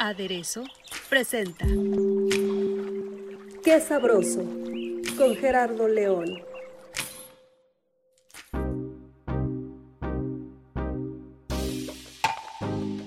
Aderezo presenta Qué sabroso con Gerardo León.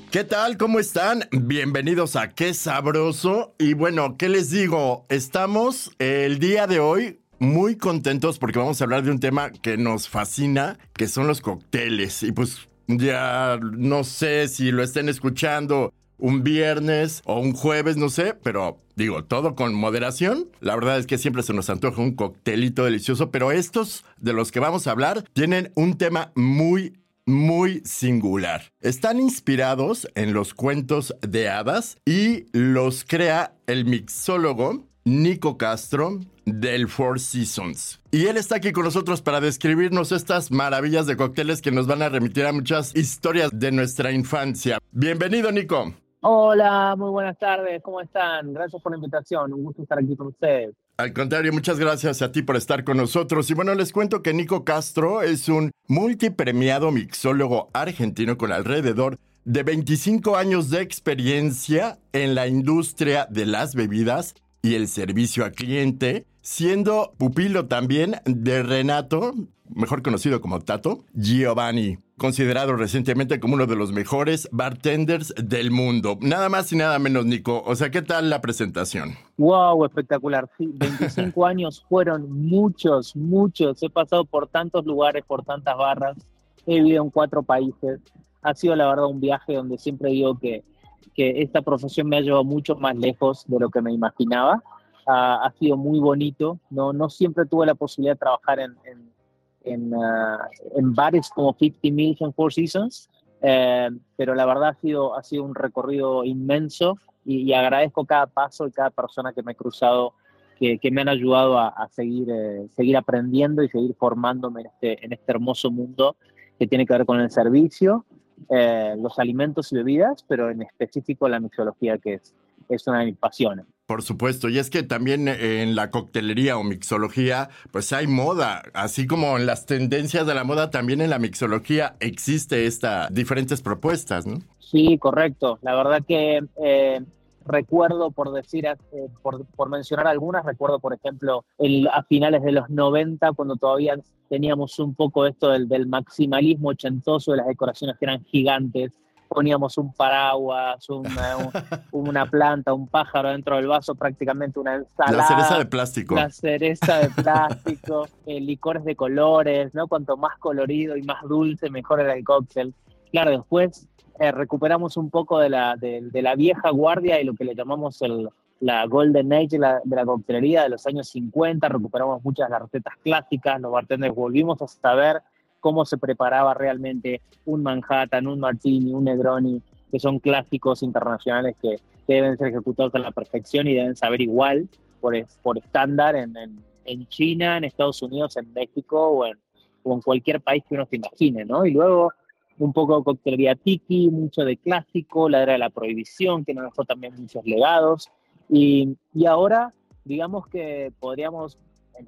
¿Qué tal? ¿Cómo están? Bienvenidos a Qué Sabroso. Y bueno, ¿qué les digo? Estamos el día de hoy muy contentos porque vamos a hablar de un tema que nos fascina, que son los cócteles. Y pues ya no sé si lo estén escuchando un viernes o un jueves, no sé, pero digo, todo con moderación. La verdad es que siempre se nos antoja un coctelito delicioso, pero estos de los que vamos a hablar tienen un tema muy muy singular. Están inspirados en los cuentos de hadas y los crea el mixólogo Nico Castro del Four Seasons. Y él está aquí con nosotros para describirnos estas maravillas de cócteles que nos van a remitir a muchas historias de nuestra infancia. Bienvenido, Nico. Hola, muy buenas tardes, ¿cómo están? Gracias por la invitación, un gusto estar aquí con ustedes. Al contrario, muchas gracias a ti por estar con nosotros. Y bueno, les cuento que Nico Castro es un multipremiado mixólogo argentino con alrededor de 25 años de experiencia en la industria de las bebidas y el servicio al cliente, siendo pupilo también de Renato, mejor conocido como Tato, Giovanni, considerado recientemente como uno de los mejores bartenders del mundo. Nada más y nada menos, Nico. O sea, ¿qué tal la presentación? Wow, espectacular. Sí, 25 años fueron muchos, muchos. He pasado por tantos lugares, por tantas barras. He vivido en cuatro países. Ha sido, la verdad, un viaje donde siempre digo que, que esta profesión me ha llevado mucho más lejos de lo que me imaginaba. ha sido muy bonito. No, no siempre tuve la posibilidad de trabajar en, en en, uh, en bares como 50 Mills en Four Seasons, eh, pero la verdad ha sido, ha sido un recorrido inmenso y, y, agradezco cada paso y cada persona que me he cruzado que, que me han ayudado a, a seguir, eh, seguir aprendiendo y seguir formándome en este, en este hermoso mundo que tiene que ver con el servicio, eh, los alimentos y bebidas, pero en específico la mixología, que es, es una de mis pasiones. Por supuesto, y es que también en la coctelería o mixología, pues hay moda, así como en las tendencias de la moda, también en la mixología existe estas diferentes propuestas, ¿no? Sí, correcto. La verdad que eh, recuerdo, por decir, eh, por, por, mencionar algunas, recuerdo, por ejemplo, el, a finales de los 90, cuando todavía teníamos un poco esto del, del maximalismo ochentoso de las decoraciones que eran gigantes poníamos un paraguas, una, un, una, planta, un pájaro dentro del vaso, prácticamente una ensalada. La cereza de plástico. La cereza de plástico, eh, licores de colores, ¿no? Cuanto más colorido y más dulce, mejor era el cóctel. Claro, después eh, recuperamos un poco de la, de, de, la vieja guardia y lo que le llamamos el, la Golden Age la, de la coctelería de los años 50, recuperamos muchas de las recetas clásicas, los bartenders volvimos a saber cómo se preparaba realmente un Manhattan, un Martini, un Negroni, que son clásicos internacionales que, que deben ser ejecutados a la perfección y deben saber igual por, por estándar en, en, en, China, en Estados Unidos, en México o en, o en cualquier país que uno se imagine, ¿no? Y luego un poco de coctelería tiki, mucho de clásico, la era de la prohibición, que nos dejó también muchos legados. Y, y ahora, digamos que podríamos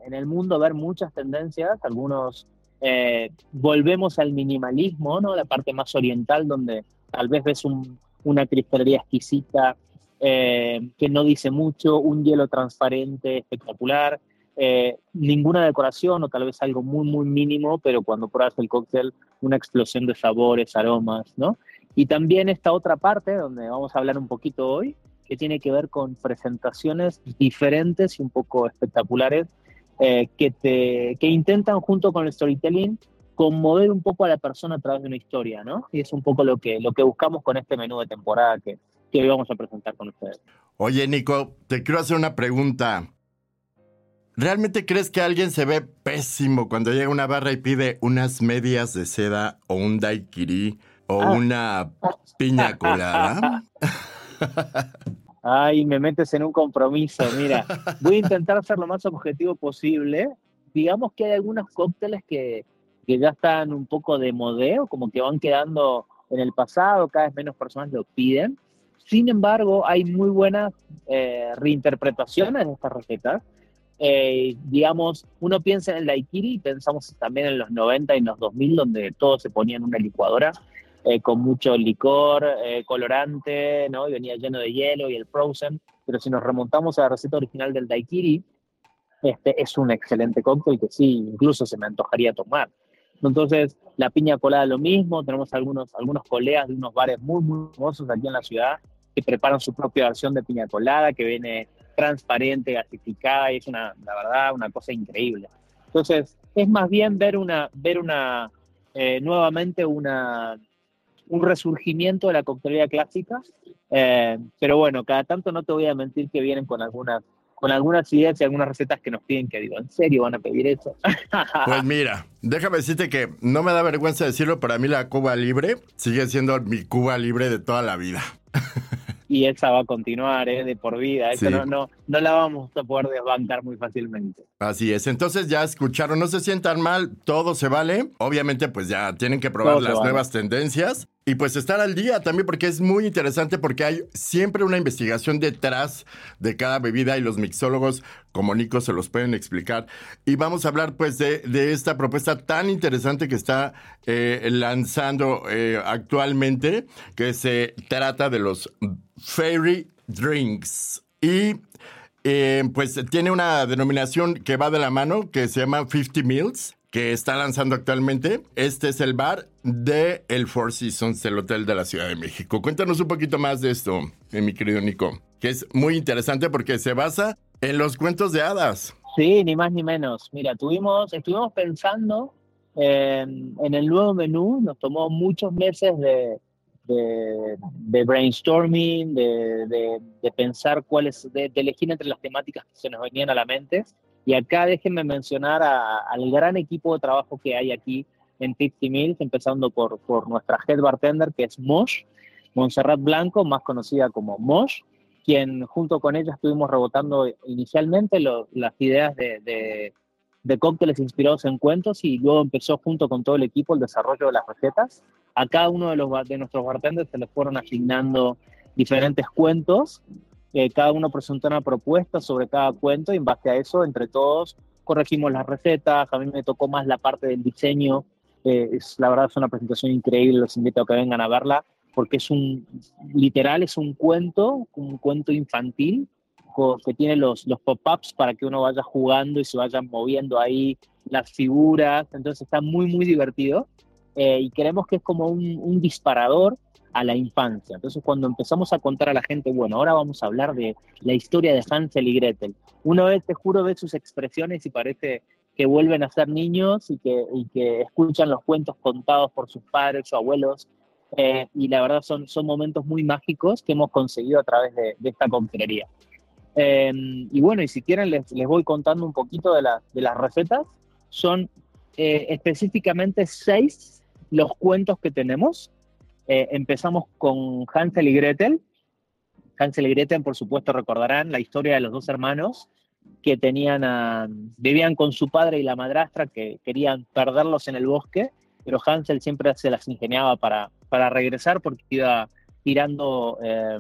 en, el mundo ver muchas tendencias, algunos eh, volvemos al minimalismo, ¿no? La parte más oriental, donde tal vez ves un, una cristalería exquisita eh, que no dice mucho, un hielo transparente espectacular, eh, ninguna decoración o tal vez algo muy, muy mínimo, pero cuando pruebas el cóctel, una explosión de sabores, aromas, ¿no? Y también esta otra parte, donde vamos a hablar un poquito hoy, que tiene que ver con presentaciones diferentes y un poco espectaculares eh, que, que intentan junto con el storytelling conmover un poco a la persona a través de una historia, ¿no? Y es un poco lo que, lo que buscamos con este menú de temporada que, que hoy vamos a presentar con ustedes. Oye, Nico, te quiero hacer una pregunta. ¿Realmente crees que alguien se ve pésimo cuando llega a una barra y pide unas medias de seda o un daiquiri o Ah. una piña colada? Ay, me metes en un compromiso. Mira, voy a intentar ser lo más objetivo posible. Digamos que hay algunos cócteles que, que ya están un poco de modeo, como que van quedando en el pasado, cada vez menos personas lo piden. Sin embargo, hay muy buenas eh, reinterpretaciones de estas recetas. Eh, digamos, uno piensa en el daiquiri y pensamos también en los 90 y en los 2000, donde todo se ponía en una licuadora eh, con mucho licor, eh, colorante, ¿no? Y venía lleno de hielo y el frozen. Pero si nos remontamos a la receta original del daiquiri, este es un excelente cóctel que sí, incluso se me antojaría tomar. Entonces, la piña colada lo mismo, tenemos algunos, algunos colegas de unos bares muy, muy famosos aquí en la ciudad que preparan su propia versión de piña colada, que viene transparente, gasificada, y es una, la verdad, una cosa increíble. Entonces, es más bien ver una, ver una, eh, nuevamente una, un resurgimiento de la coctelería clásica, eh, pero bueno, cada tanto no te voy a mentir que vienen con algunas, con algunas ideas y algunas recetas que nos piden que digo, ¿en serio van a pedir eso? Pues mira, déjame decirte que no me da vergüenza decirlo, para mí la Cuba Libre sigue siendo mi Cuba Libre de toda la vida. y esa va a continuar ¿eh? de por vida. Eso Sí. no, no, no la vamos a poder desbancar muy fácilmente. Así es, entonces ya escucharon, no se sientan mal, todo se vale. Obviamente pues ya tienen que probar Todo las vale. nuevas tendencias y pues estar al día también porque es muy interesante porque hay siempre una investigación detrás de cada bebida y los mixólogos como Nico se los pueden explicar. Y vamos a hablar pues de, de esta propuesta tan interesante que está eh, lanzando eh, actualmente que se trata de los Fairy Drinks. Y eh, pues tiene una denominación que va de la mano que se llama 50 Meals, que está lanzando actualmente. Este es el bar de el Four Seasons del Hotel de la Ciudad de México. Cuéntanos un poquito más de esto, eh, mi querido Nico, que es muy interesante porque se basa en los cuentos de hadas. Sí, ni más ni menos. Mira, tuvimos, estuvimos pensando en, en el nuevo menú, nos tomó muchos meses de, de, de brainstorming, de, de- pensar cuáles, de elegir entre las temáticas que se nos venían a la mente. Y acá déjenme mencionar al gran equipo de trabajo que hay aquí en Tipsy Mills, empezando por, por nuestra head bartender, que es Mosh, Montserrat Blanco, más conocida como Mosh, quien junto con ella estuvimos rebotando inicialmente las ideas de, de- de cócteles inspirados en cuentos y luego empezó junto con todo el equipo el desarrollo de las recetas. A cada uno de, los, de nuestros bartenders se les fueron asignando diferentes cuentos, eh, cada uno presentó una propuesta sobre cada cuento y en base a eso, entre todos, corregimos las recetas, a mí me tocó más la parte del diseño, eh, es, la verdad es una presentación increíble, los invito a que vengan a verla, porque es un, literal, es un cuento, un cuento infantil, que tiene los, los pop-ups para que uno vaya jugando y se vayan moviendo ahí las figuras, entonces está muy, muy divertido. Eh, y creemos que es como un, un disparador a la infancia. Entonces, cuando empezamos a contar a la gente, bueno, ahora vamos a hablar de la historia de Hansel y Gretel, uno ve, te juro, ve sus expresiones y parece que vuelven a ser niños y que, y que escuchan los cuentos contados por sus padres o abuelos. Eh, y la verdad son, son momentos muy mágicos que hemos conseguido a través de, de esta coctelería. Eh, y bueno, y si quieren les, les voy contando un poquito de, la- de las recetas. Son eh, específicamente seis los cuentos que tenemos. Eh, empezamos con Hansel y Gretel. Hansel y Gretel, por supuesto, recordarán la historia de los dos hermanos que tenían a- vivían con su padre y la madrastra que querían perderlos en el bosque, pero Hansel siempre se las ingeniaba para, para regresar porque iba tirando eh,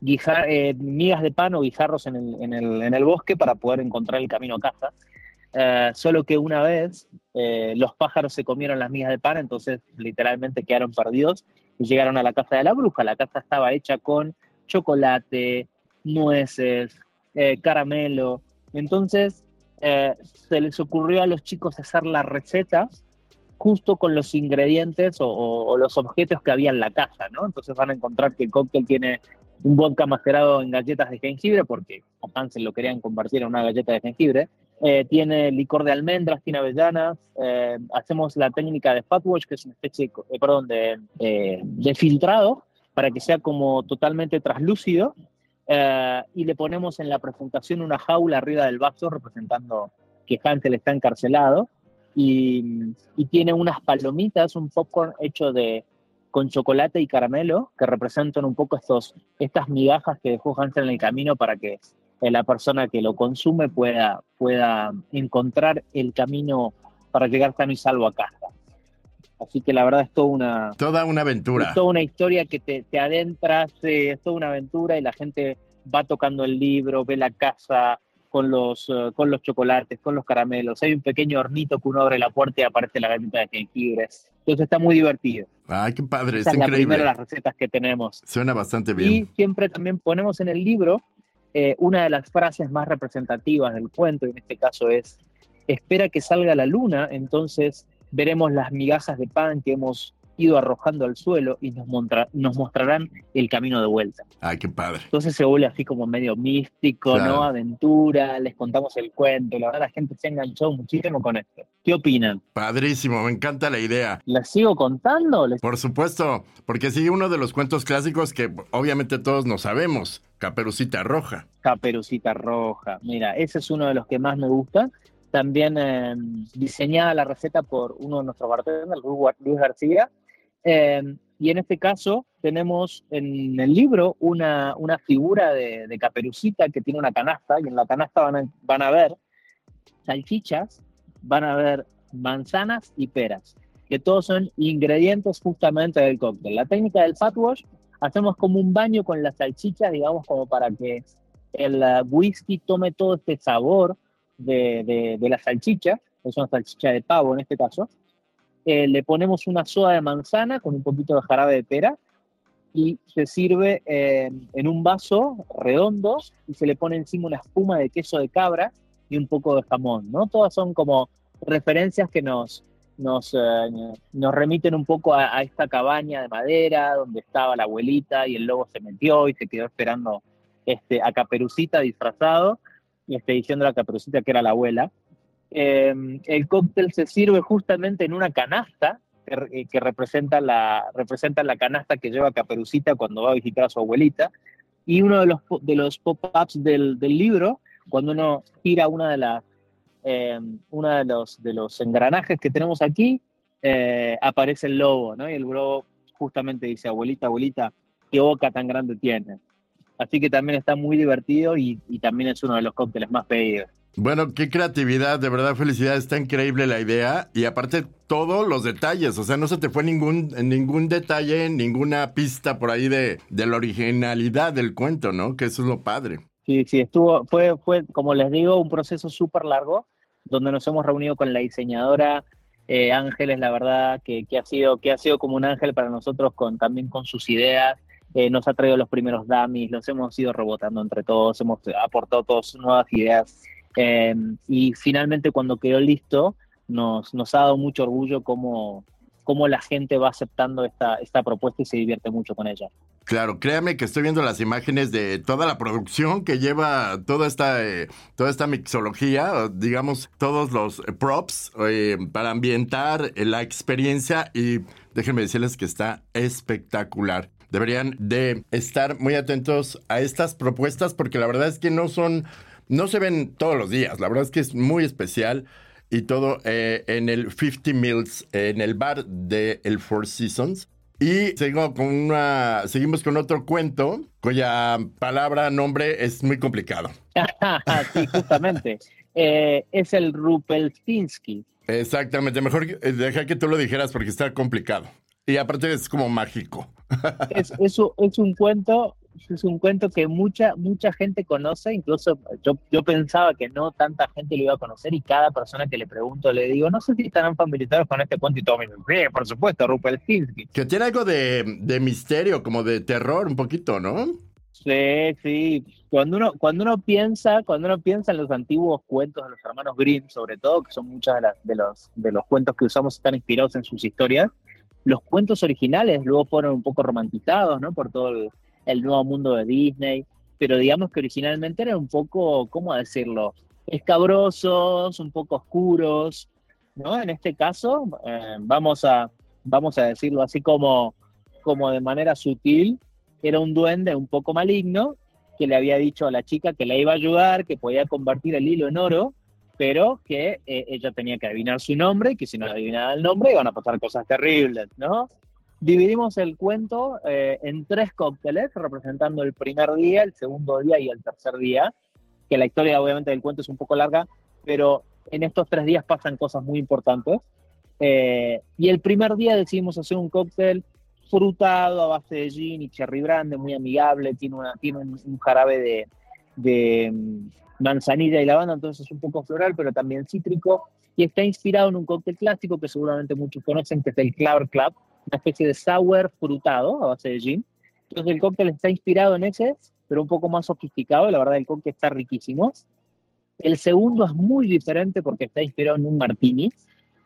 guijar- eh, migas de pan o guijarros en el, en, el, en el bosque para poder encontrar el camino a casa. Eh, solo que una vez eh, los pájaros se comieron las migas de pan, entonces literalmente quedaron perdidos y llegaron a la casa de la bruja. La casa estaba hecha con chocolate, nueces, eh, caramelo. Entonces se les ocurrió a los chicos hacer las recetas justo con los ingredientes o, los objetos que había en la casa, ¿no? Entonces van a encontrar que el cóctel tiene un vodka macerado en galletas de jengibre, porque a Hansel lo querían convertir en una galleta de jengibre. Eh, tiene licor de almendras, tiene avellanas. eh, hacemos la técnica de fat wash, que es una especie, eh, perdón, de, eh, de filtrado, para que sea como totalmente traslúcido. eh, y le ponemos en la presentación una jaula arriba del vaso representando que Hansel está encarcelado y, y tiene unas palomitas, un popcorn hecho de con chocolate y caramelo que representan un poco estos, estas migajas que dejó Hansel en el camino para que la persona que lo consume pueda, pueda encontrar el camino para llegar sano y salvo a casa. Así que la verdad es toda una... Toda una aventura. Es toda una historia que te, te adentras, eh, es toda una aventura y la gente va tocando el libro, ve la casa con los, eh, con los chocolates, con los caramelos. Hay un pequeño hornito que uno abre la puerta y aparece la galleta de jengibre. Entonces está muy divertido. Ay, qué padre, Esa es la increíble. primera de las recetas que tenemos. Suena bastante Y bien. siempre también ponemos en el libro eh, una de las frases más representativas del cuento, en este caso es, espera que salga la luna, entonces veremos las migajas de pan que hemos ido arrojando al suelo y nos, montra- nos mostrarán el camino de vuelta. Ay, qué padre. Entonces se vuelve así como medio místico, Claro. ¿no? Aventura, les contamos el cuento, la verdad la gente se ha enganchado muchísimo con esto. ¿Qué opinan? Padrísimo, me encanta la idea. ¿Les sigo contando? ¿Les Por supuesto, porque sigue uno de los cuentos clásicos que obviamente todos nos sabemos, Caperucita Roja. Caperucita Roja. Mira, ese es uno de los que más me gusta. También eh, diseñada la receta por uno de nuestros bartenders, Luis García. Eh, y en este caso tenemos en el libro una, una figura de, de Caperucita que tiene una canasta y en la canasta van a, van a ver salchichas, van a ver manzanas y peras, que todos son ingredientes justamente del cóctel. La técnica del fat wash, hacemos como un baño con las salchichas, digamos, como para que el eh, whisky tome todo este sabor de, de- de la salchicha, es una salchicha de pavo en este caso. Eh, le ponemos una soda de manzana con un poquito de jarabe de pera y se sirve eh, en un vaso redondo y se le pone encima una espuma de queso de cabra y un poco de jamón, ¿no? Todas son como referencias que nos, nos, eh, nos remiten un poco a, esta cabaña de madera donde estaba la abuelita y el lobo se metió y se quedó esperando este, a Caperucita disfrazado y este, diciendo a Caperucita que era la abuela. Eh, el cóctel se sirve justamente en una canasta que, que representa, la, canasta que lleva Caperucita cuando va a visitar a su abuelita. Y uno de los, pop-ups del, libro, cuando uno gira una de eh, uno de los, engranajes que tenemos aquí, eh, aparece el lobo. Y el lobo justamente dice, abuelita, abuelita, qué boca tan grande tiene. Así que también está muy divertido y también es uno de los cócteles más pedidos. Bueno, qué creatividad, de verdad, felicidades, está increíble la idea y aparte todos los detalles, o sea, no se te fue ningún, ningún detalle, ninguna pista por ahí de, de la originalidad del cuento, ¿no? Que eso es lo padre. Sí, sí, estuvo, fue, fue, como les digo, un proceso súper largo, donde nos hemos reunido con la diseñadora eh, Ángeles, la verdad, que, que ha sido, que ha sido como un ángel para nosotros, con, también con sus ideas. Eh, nos ha traído los primeros dummies, los hemos ido rebotando entre todos, hemos aportado todas nuevas ideas. Eh, y finalmente, cuando quedó listo, nos, ha dado mucho orgullo cómo, la gente va aceptando esta, esta propuesta y se divierte mucho con ella. Claro, créame que estoy viendo las imágenes de toda la producción que lleva toda esta, eh, toda esta mixología, digamos, todos los props eh, para ambientar la experiencia y déjenme decirles que está espectacular. Deberían de estar muy atentos a estas propuestas porque la verdad es que no son, no se ven todos los días. La verdad es que es muy especial y todo eh, en el 50 Mills, en el bar de el Four Seasons. Y seguimos con, una, seguimos con otro cuento cuya palabra, nombre es muy complicado. sí, justamente. Eh, es el Rupelstinsky. Exactamente, mejor eh, deja que tú lo dijeras porque está complicado. Y aparte es como mágico. Es, es, un- es un cuento, es un cuento que mucha, mucha gente conoce, incluso yo, yo pensaba que no tanta gente lo iba a conocer y cada persona que le pregunto le digo, no sé si están familiarizados con este cuento y todos me dicen, sí, por supuesto, Rupelstinsky. Que tiene algo de, de misterio, como de terror un poquito, ¿no? Sí, sí. Cuando uno, cuando uno piensa, cuando uno piensa en los antiguos cuentos de los hermanos Grimm, sobre todo, que son muchos de, las- de los, de los cuentos que usamos están inspirados en sus historias, los cuentos originales luego fueron un poco romantizados, ¿no? Por todo el, el nuevo mundo de Disney, pero digamos que originalmente eran un poco, ¿cómo decirlo? Escabrosos, un poco oscuros, ¿no? En este caso, eh, vamos, a, vamos a decirlo así como, como de manera sutil, era un duende un poco maligno que le había dicho a la chica que la iba a ayudar, que podía convertir el hilo en oro, pero que eh, ella tenía que adivinar su nombre y que si no adivinaba el nombre iban a pasar cosas terribles, ¿no? Dividimos el cuento eh, en tres cócteles, representando el primer día, el segundo día y el tercer día, que la historia obviamente del cuento es un poco larga, pero en estos tres días pasan cosas muy importantes. Eh, y el primer día decidimos hacer un cóctel frutado a base de gin y cherry brandy, muy amigable, tiene, una, tiene un, jarabe de, de, mm, manzanilla y lavanda, entonces es un poco floral, pero también cítrico, y está inspirado en un cóctel clásico que seguramente muchos conocen, que es el Clover Club, una especie de sour frutado a base de gin. Entonces el cóctel está inspirado en ese, pero un poco más sofisticado, la verdad el cóctel está riquísimo. El segundo es muy diferente porque está inspirado en un martini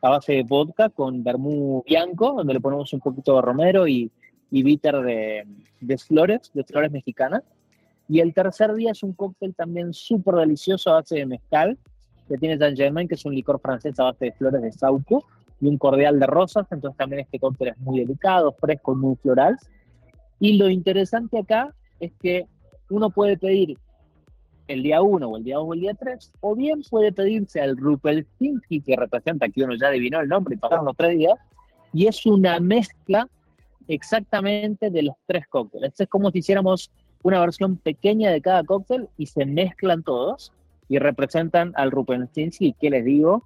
a base de vodka con vermú bianco, donde le ponemos un poquito de romero y, y bitter de, de flores, de flores mexicanas. Y el tercer día es un cóctel también súper delicioso a base de mezcal, que tiene Saint Germain, que es un licor francés a base de flores de sauco, y un cordial de rosas. Entonces también este cóctel es muy delicado, fresco, muy floral. Y lo interesante acá es que uno puede pedir el día 1 o el día 2 o el día 3, o bien puede pedirse al Rumpelstiltskin, que representa, aquí uno ya adivinó el nombre y pasaron los tres días, y es una mezcla exactamente de los tres cócteles. Es como si hiciéramos una versión pequeña de cada cóctel y se mezclan todos y representan al Rumpelstiltskin, que les digo,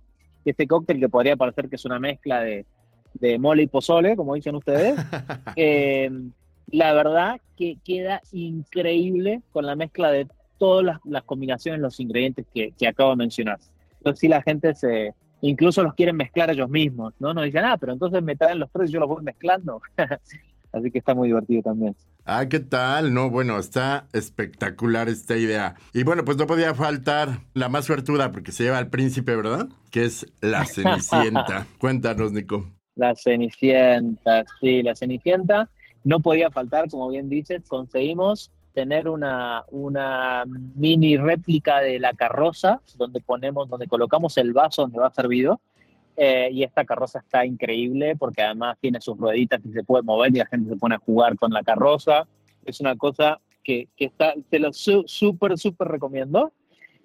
este cóctel que podría parecer que es una mezcla de, de mole y pozole, como dicen ustedes, eh, la verdad que queda increíble con la mezcla de todas las, combinaciones, los ingredientes que, acabo de mencionar. Entonces sí la gente se, incluso los quieren mezclar ellos mismos, ¿no? Nos dicen, ah, pero entonces me traen los tres y yo los voy mezclando. Así que está muy divertido también. Ah, ¿qué tal? No, bueno, está espectacular esta idea. Y bueno, pues no podía faltar la más suertuda porque se lleva al príncipe, ¿verdad? Que es la Cenicienta. Cuéntanos, Nico. La Cenicienta, sí, la Cenicienta. No podía faltar, como bien dices, conseguimos tener una, una mini réplica de la carroza donde ponemos, donde colocamos el vaso donde va servido. Eh, y esta carroza está increíble porque además tiene sus rueditas y se puede mover y la gente se pone a jugar con la carroza. Es una cosa que, que te lo súper, súper recomiendo.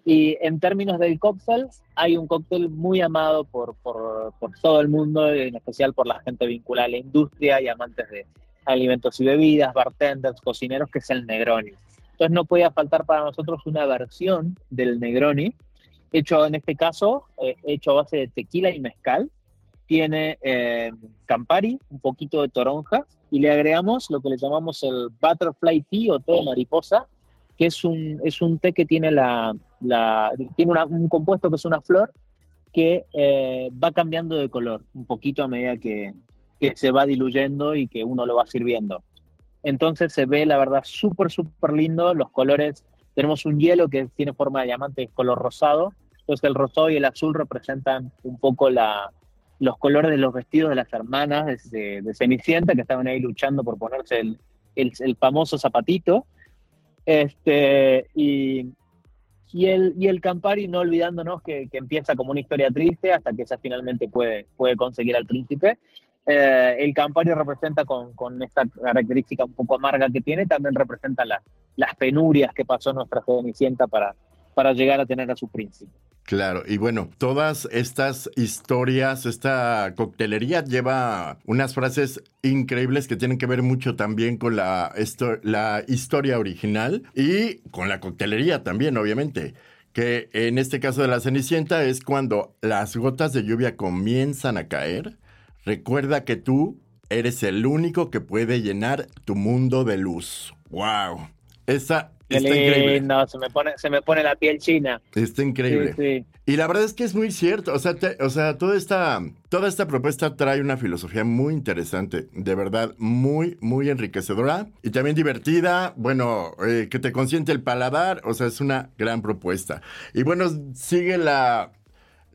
Y en términos del cóctel, hay un cóctel muy amado por, por, por, todo el mundo, en especial por la gente vinculada a la industria y amantes de, alimentos y bebidas, bartenders, cocineros, que es el Negroni. Entonces no podía faltar para nosotros una versión del Negroni, hecho en este caso, eh, hecho a base de tequila y mezcal. Tiene eh, Campari, un poquito de toronja, y le agregamos lo que le llamamos el Butterfly Tea o té de mariposa, que es un, es un té que tiene, la, la tiene un compuesto que es una flor que eh, va cambiando de color un poquito a medida que, que se va diluyendo y que uno lo va sirviendo. Entonces se ve, la verdad, súper, súper lindo. Los colores, tenemos un hielo que tiene forma de diamante, es color rosado. Entonces el rosado y el azul representan un poco la, los colores de los vestidos de las hermanas de, de Cenicienta, que estaban ahí luchando por ponerse el, el, famoso zapatito. Este, y, y, el, y el Campari, no olvidándonos que, que, empieza como una historia triste hasta que ella finalmente puede, puede conseguir al príncipe. Eh, el Campari representa con, esta característica un poco amarga que tiene, también representa las penurias que pasó nuestra Cenicienta para, para llegar a tener a su príncipe. Claro, y bueno, todas estas historias, esta coctelería lleva unas frases increíbles que tienen que ver mucho también con la, la historia original y con la coctelería también, obviamente que en este caso de la Cenicienta es cuando las gotas de lluvia comienzan a caer Recuerda que tú eres el único que puede llenar tu mundo de luz. ¡Wow! Esa está increíble. No, se me pone, se me pone la piel china. Está increíble. Y la verdad es que es muy cierto. O sea, o sea, toda esta, toda esta propuesta trae una filosofía muy interesante. De verdad, muy, muy enriquecedora. Y también divertida. Bueno, eh, que te consiente el paladar. O sea, es una gran propuesta. Y bueno, sigue la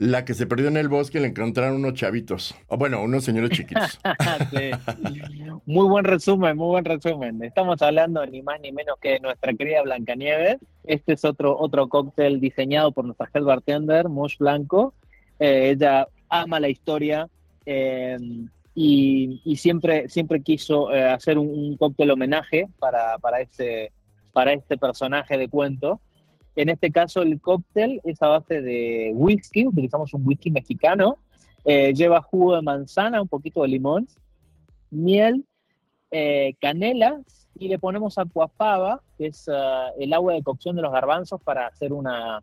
la que se perdió en el bosque le encontraron unos chavitos. O bueno, unos señores chiquitos. Muy buen resumen, muy buen resumen. Estamos hablando ni más ni menos que de nuestra querida Blancanieves. Este es otro, otro cóctel diseñado por nuestra head bartender, Mosh Blanco. Eh, ella ama la historia eh, y, siempre, siempre quiso eh, hacer un, cóctel homenaje para, para, este, para este personaje de cuento. En este caso, el cóctel es a base de whisky, utilizamos un whisky mexicano, eh, lleva jugo de manzana, un poquito de limón, miel, eh, canela y le ponemos aquafaba, que es ah, el agua de cocción de los garbanzos para hacer una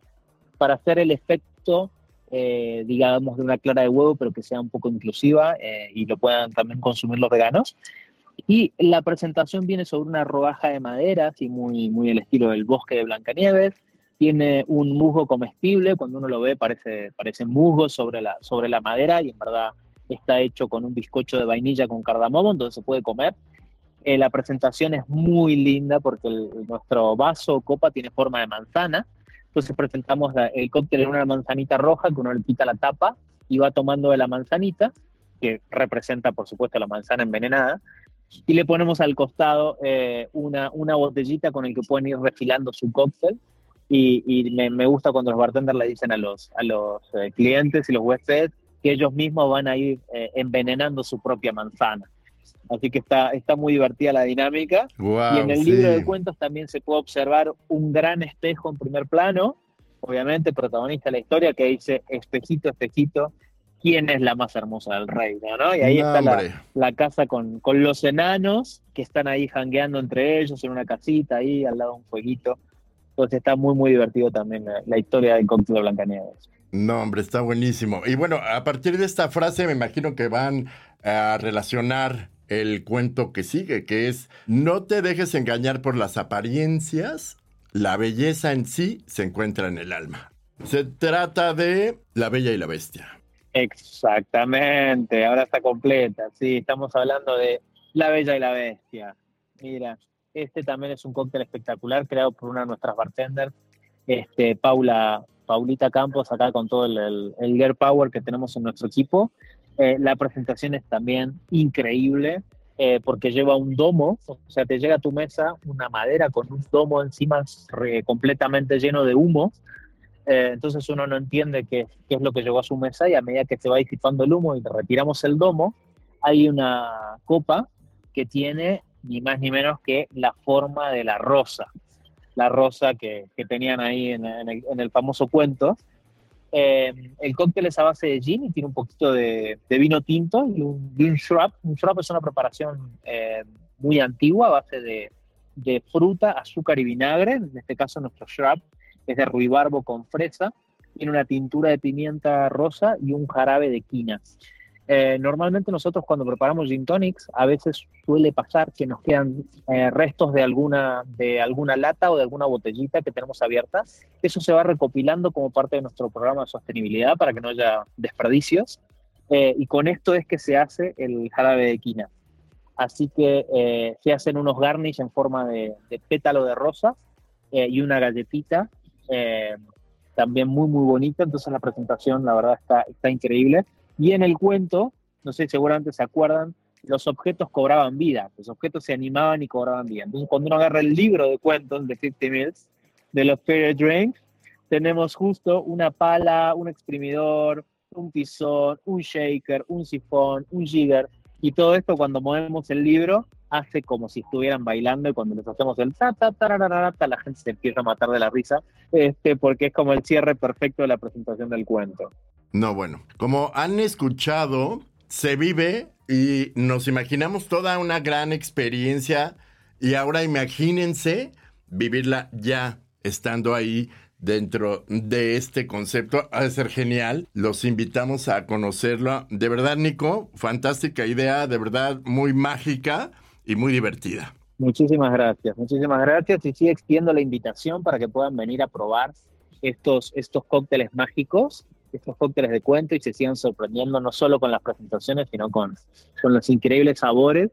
para hacer el efecto eh, digamos de una clara de huevo pero que sea un poco inclusiva y lo puedan también consumir los veganos y la presentación viene sobre una rodaja de madera, así muy, muy el estilo del bosque de Blancanieves. Tiene un musgo comestible, cuando uno lo ve parece, parece musgo sobre la, sobre la madera y en verdad está hecho con un bizcocho de vainilla con cardamomo, entonces se puede comer. Eh, la presentación es muy linda porque nuestro vaso o copa tiene forma de manzana. Entonces presentamos el cóctel en una manzanita roja que uno le quita la tapa y va tomando de la manzanita, que representa por supuesto la manzana envenenada y le ponemos al costado eh, una, una botellita con el que pueden ir refilando su cóctel. Y, y me, me, gusta cuando los bartenders le dicen a los, a los eh, clientes y los huéspedes que ellos mismos van a ir eh, envenenando su propia manzana. Así que está, está muy divertida la dinámica. y en el libro de cuentos también se puede observar un gran espejo en primer plano, obviamente protagonista de la historia, que dice espejito, espejito, quién es la más hermosa del reino, ¿no? Y ahí está la, casa con, con, los enanos que están ahí jangueando entre ellos en una casita ahí al lado de un fueguito. Entonces está muy, muy divertido también la, historia del cóctel de Blancanieves. No, hombre, está buenísimo. Y bueno, a partir de esta frase me imagino que van a relacionar el cuento que sigue, que es, no te dejes engañar por las apariencias, la belleza en sí se encuentra en el alma. Se trata de La Bella y la Bestia. Exactamente, ahora está completa. Sí, estamos hablando de La Bella y la Bestia. Mira, este también es un cóctel espectacular creado por una de nuestras bartenders, este, Paula, Paulita Campos, acá con todo el, el, Gear Power que tenemos en nuestro equipo. Eh, la presentación es también increíble eh, porque lleva un domo, o sea, te llega a tu mesa una madera con un domo encima completamente lleno de humo eh, entonces uno no entiende qué, qué, es lo que llegó a su mesa y a medida que se va disipando el humo y retiramos el domo, hay una copa que tiene ni más ni menos que la forma de la rosa, la rosa que, que tenían ahí en, el, famoso cuento. Eh, el cóctel es a base de gin y tiene un poquito de, de vino tinto y un, y un shrub. Un shrub es una preparación eh, muy antigua a base de, de fruta, azúcar y vinagre. En este caso nuestro shrub es de ruibarbo con fresa, tiene una tintura de pimienta rosa y un jarabe de quina. Eh, normalmente nosotros cuando preparamos gin tonics, a veces suele pasar que nos quedan eh, restos de alguna, de alguna lata o de alguna botellita que tenemos abierta. Eso se va recopilando como parte de nuestro programa de sostenibilidad para que no haya desperdicios. Eh, y con esto es que se hace el jarabe de quina. Así que se hacen unos garnish en forma de, de pétalo de rosa y una galletita eh, también muy, muy bonita. Entonces la presentación, la verdad, está, está increíble. Y en el cuento, no sé, seguramente se acuerdan, los objetos cobraban vida, los objetos se animaban y cobraban vida. Entonces, cuando uno agarra el libro de cuentos de 50 Mills, de los Fairy Drink, tenemos justo una pala, un exprimidor, un tizón, un shaker, un sifón, un jigger, y todo esto cuando movemos el libro hace como si estuvieran bailando y cuando les hacemos el ta ta ta, la gente se empieza a matar de la risa, este, porque es como el cierre perfecto de la presentación del cuento. No, bueno, como han escuchado, se vive y nos imaginamos toda una gran experiencia y ahora imagínense vivirla ya estando ahí dentro de este concepto. Ha de ser genial. Los invitamos a conocerlo. De verdad, Nico, fantástica idea, de verdad muy mágica y muy divertida. Muchísimas gracias, muchísimas gracias. Y sí extiendo la invitación para que puedan venir a probar estos, estos cócteles mágicos, estos cócteles de cuento y se sigan sorprendiendo no solo con las presentaciones, sino con, con los increíbles sabores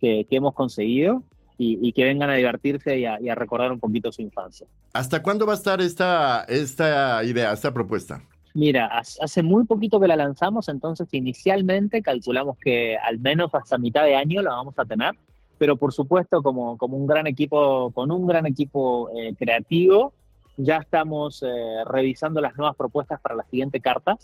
que, que hemos conseguido y, que vengan a divertirse y a, recordar un poquito su infancia. ¿Hasta cuándo va a estar esta, esta idea, esta propuesta? Mira, hace muy poquito que la lanzamos, entonces inicialmente calculamos que al menos hasta mitad de año la vamos a tener, pero por supuesto como, como un gran equipo, con un gran equipo eh, creativo, ya estamos eh, revisando las nuevas propuestas para la siguiente carta,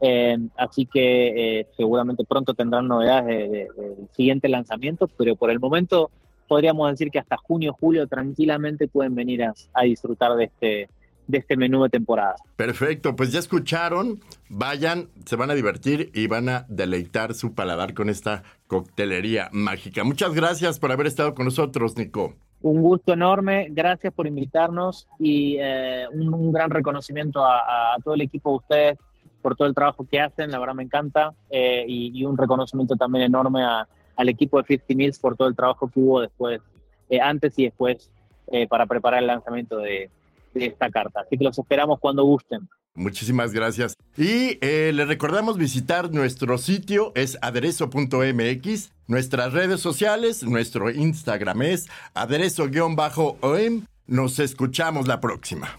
eh, así que seguramente pronto tendrán novedades del de, siguiente lanzamiento, pero por el momento podríamos decir que hasta junio, julio tranquilamente pueden venir a, a disfrutar de este, de este menú de temporada. Perfecto, pues ya escucharon, vayan, se van a divertir y van a deleitar su paladar con esta coctelería mágica. Muchas gracias por haber estado con nosotros, Nico. Un gusto enorme, gracias por invitarnos y eh, un, gran reconocimiento a, todo el equipo de ustedes por todo el trabajo que hacen, la verdad me encanta, eh, y, un reconocimiento también enorme al equipo de 50 Mills por todo el trabajo que hubo después, eh, antes y después, para preparar el lanzamiento de, de esta carta. Así que los esperamos cuando gusten. Muchísimas gracias. Y eh, les recordamos visitar nuestro sitio, es aderezo.mx, nuestras redes sociales, nuestro Instagram es aderezo-om. Nos escuchamos la próxima.